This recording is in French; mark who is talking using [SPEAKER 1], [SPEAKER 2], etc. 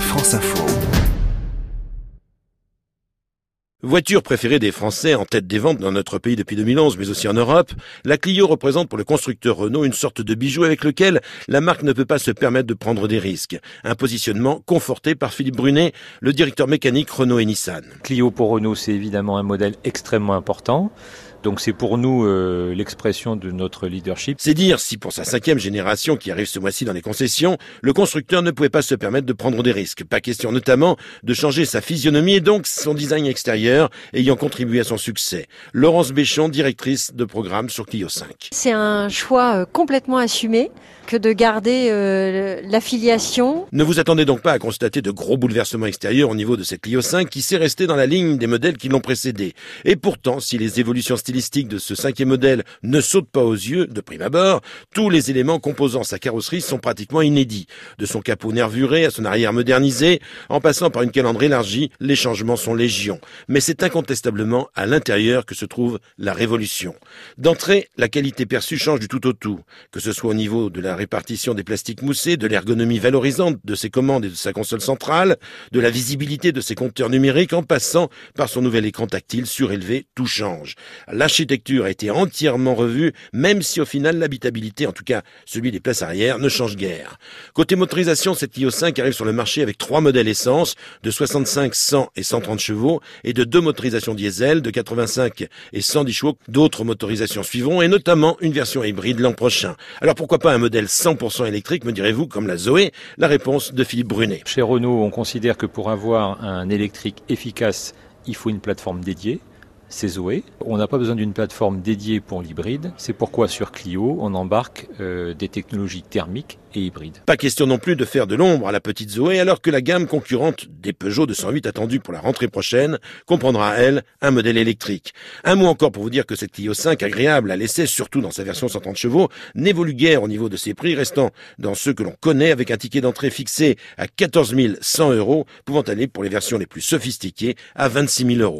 [SPEAKER 1] France Info.
[SPEAKER 2] Voiture préférée des Français en tête des ventes dans notre pays depuis 2011, mais aussi en Europe, la Clio représente pour le constructeur Renault une sorte de bijou avec lequel la marque ne peut pas se permettre de prendre des risques. Un positionnement conforté par Philippe Brunet, le directeur mécanique Renault et Nissan.
[SPEAKER 3] Clio pour Renault, c'est évidemment un modèle extrêmement important. Donc c'est pour nous euh, l'expression de notre leadership.
[SPEAKER 2] C'est dire si pour sa cinquième génération qui arrive ce mois-ci dans les concessions, le constructeur ne pouvait pas se permettre de prendre des risques. Pas question notamment de changer sa physionomie et donc son design extérieur ayant contribué à son succès. Laurence Béchon, directrice de programme sur Clio 5.
[SPEAKER 4] C'est un choix euh, complètement assumé que de garder euh, l'affiliation.
[SPEAKER 2] Ne vous attendez donc pas à constater de gros bouleversements extérieurs au niveau de cette Clio 5 qui s'est restée dans la ligne des modèles qui l'ont précédé. Et pourtant, si les évolutions stylistiques de ce cinquième modèle ne sautent pas aux yeux de prime abord, tous les éléments composant sa carrosserie sont pratiquement inédits. De son capot nervuré à son arrière modernisé, en passant par une calandre élargie, les changements sont légion. Mais c'est incontestablement à l'intérieur que se trouve la révolution. D'entrée, la qualité perçue change du tout au tout, que ce soit au niveau de la répartition des plastiques moussés, de l'ergonomie valorisante de ses commandes et de sa console centrale, de la visibilité de ses compteurs numériques en passant par son nouvel écran tactile surélevé, tout change. L'architecture a été entièrement revue, même si au final l'habitabilité, en tout cas celui des places arrière, ne change guère. Côté motorisation, cette Clio 5 arrive sur le marché avec trois modèles essence de 65, 100 et 130 chevaux et de deux motorisations diesel de 85 et 110 chevaux. D'autres motorisations suivront et notamment une version hybride l'an prochain. Alors pourquoi pas un modèle 100% électrique, me direz-vous, comme la Zoé? La réponse de Philippe Brunet.
[SPEAKER 3] Chez Renault, on considère que pour avoir un électrique efficace, il faut une plateforme dédiée c'est Zoé. On n'a pas besoin d'une plateforme dédiée pour l'hybride. C'est pourquoi sur Clio, on embarque euh, des technologies thermiques et hybrides.
[SPEAKER 2] Pas question non plus de faire de l'ombre à la petite Zoé, alors que la gamme concurrente des Peugeot 208 attendue pour la rentrée prochaine comprendra, elle, un modèle électrique. Un mot encore pour vous dire que cette Clio 5, agréable à l'essai, surtout dans sa version 130 chevaux, n'évolue guère au niveau de ses prix, restant dans ceux que l'on connaît avec un ticket d'entrée fixé à 14 100 euros, pouvant aller pour les versions les plus sophistiquées à 26 000 euros.